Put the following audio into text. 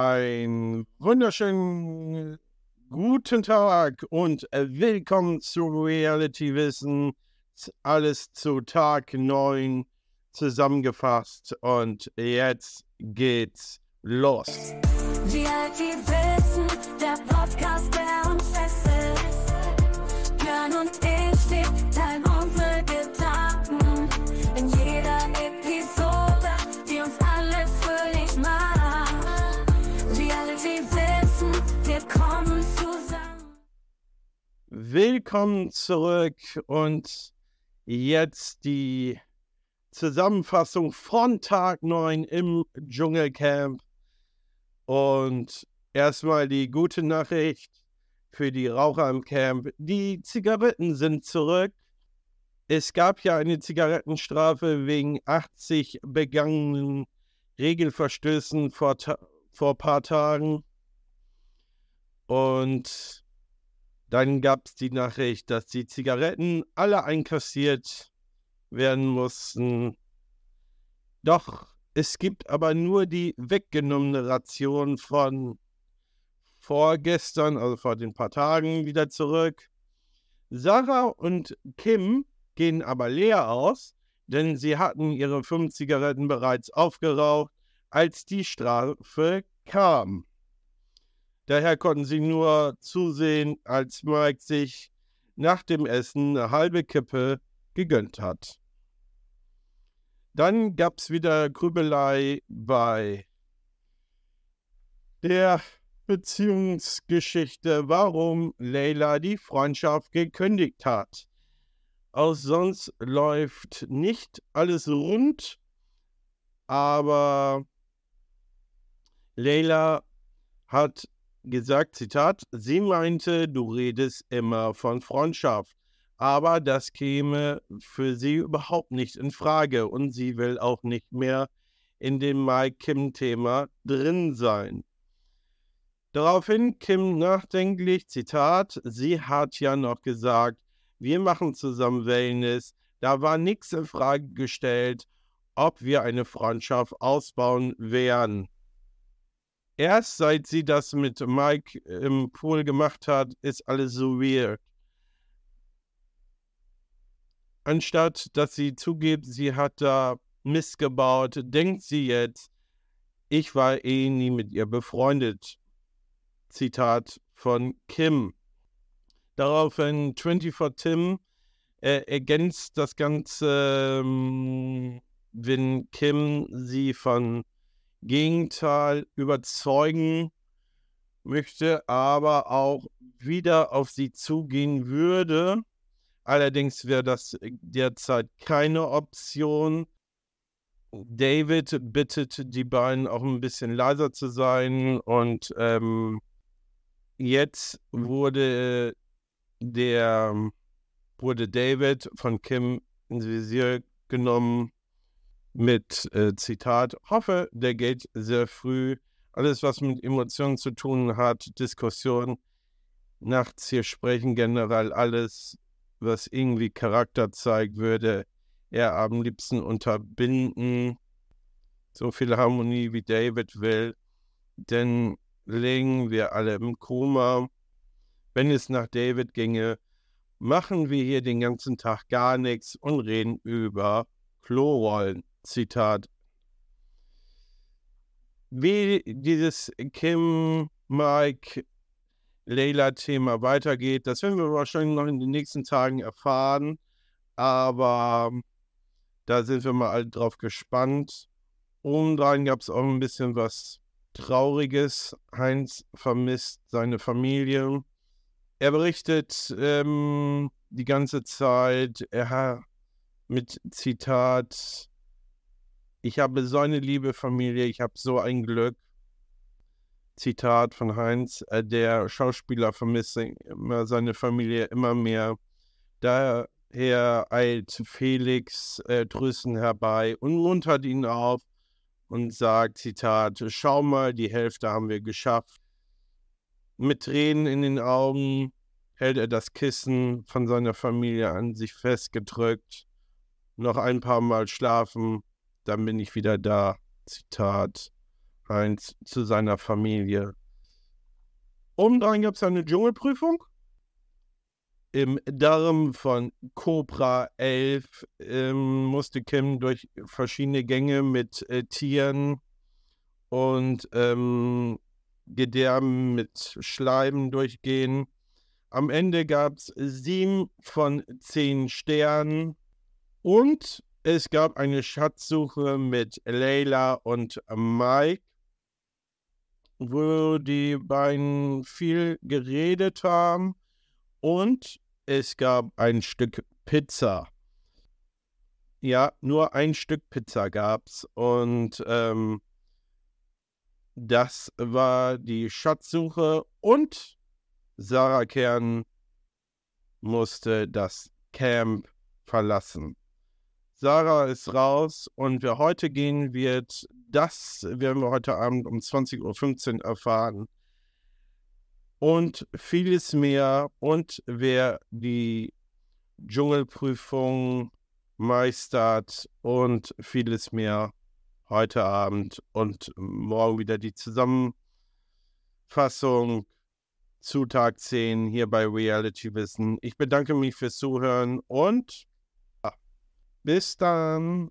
Ein wunderschönen guten Tag und willkommen zu Reality Wissen. Alles zu Tag 9 zusammengefasst und jetzt geht's los. Reality Wissen, der Podcast, der uns fesselt. Björn und ich, die Willkommen zurück und jetzt die Zusammenfassung von Tag 9 im Dschungelcamp. Und erstmal die gute Nachricht für die Raucher im Camp. Die Zigaretten sind zurück. Es gab ja eine Zigarettenstrafe wegen 80 begangenen Regelverstößen vor, vor ein paar Tagen. Und dann gab es die Nachricht, dass die Zigaretten alle einkassiert werden mussten. Doch es gibt aber nur die weggenommene Ration von vorgestern, also vor den paar Tagen, wieder zurück. Sarah und Kim gehen aber leer aus, denn sie hatten ihre fünf Zigaretten bereits aufgeraucht, als die Strafe kam. Daher konnten sie nur zusehen, als Mike sich nach dem Essen eine halbe Kippe gegönnt hat. Dann gab es wieder Grübelei bei der Beziehungsgeschichte, warum Leila die Freundschaft gekündigt hat. Auch sonst läuft nicht alles rund, aber Leila hat gesagt, Zitat, sie meinte, du redest immer von Freundschaft, aber das käme für sie überhaupt nicht in Frage und sie will auch nicht mehr in dem Mike Kim-Thema drin sein. Daraufhin Kim nachdenklich, Zitat, sie hat ja noch gesagt, wir machen zusammen Wellness, da war nichts in Frage gestellt, ob wir eine Freundschaft ausbauen werden. Erst seit sie das mit Mike im Pool gemacht hat, ist alles so weird. Anstatt dass sie zugibt, sie hat da Mist gebaut, denkt sie jetzt, ich war eh nie mit ihr befreundet. Zitat von Kim. Daraufhin 24 Tim äh, ergänzt das Ganze, ähm, wenn Kim sie von Gegenteil überzeugen möchte, aber auch wieder auf sie zugehen würde. Allerdings wäre das derzeit keine Option. David bittet die beiden auch ein bisschen leiser zu sein und ähm, jetzt wurde der wurde David von Kim ins Visier genommen mit äh, Zitat, hoffe, der geht sehr früh. Alles, was mit Emotionen zu tun hat, Diskussion, nachts hier sprechen, generell alles, was irgendwie Charakter zeigt, würde er am liebsten unterbinden. So viel Harmonie wie David will, denn liegen wir alle im Koma. Wenn es nach David ginge, machen wir hier den ganzen Tag gar nichts und reden über Klorollen. Zitat. Wie dieses Kim, Mike, Leila-Thema weitergeht, das werden wir wahrscheinlich noch in den nächsten Tagen erfahren. Aber da sind wir mal alle drauf gespannt. Obendrein gab es auch ein bisschen was Trauriges. Heinz vermisst seine Familie. Er berichtet ähm, die ganze Zeit, er mit Zitat, ich habe so eine liebe Familie, ich habe so ein Glück. Zitat von Heinz, äh, der Schauspieler vermisst immer seine Familie immer mehr. Daher eilt Felix äh, Trösten herbei und muntert ihn auf und sagt, Zitat, schau mal, die Hälfte haben wir geschafft. Mit Tränen in den Augen hält er das Kissen von seiner Familie an sich festgedrückt. Noch ein paar Mal schlafen dann bin ich wieder da. Zitat eins zu seiner Familie. Obendrein gab es eine Dschungelprüfung. Im Darm von Cobra 11 ähm, musste Kim durch verschiedene Gänge mit äh, Tieren und ähm, Gedärmen mit Schleimen durchgehen. Am Ende gab es sieben von zehn Sternen und es gab eine Schatzsuche mit Leila und Mike, wo die beiden viel geredet haben und es gab ein Stück Pizza. Ja, nur ein Stück Pizza gab's und ähm, das war die Schatzsuche und Sarah Kern musste das Camp verlassen. Sarah ist raus und wer heute gehen wird, das werden wir heute Abend um 20.15 Uhr erfahren. Und vieles mehr. Und wer die Dschungelprüfung meistert und vieles mehr heute Abend und morgen wieder die Zusammenfassung zu Tag 10 hier bei Reality Wissen. Ich bedanke mich fürs Zuhören und bis dann.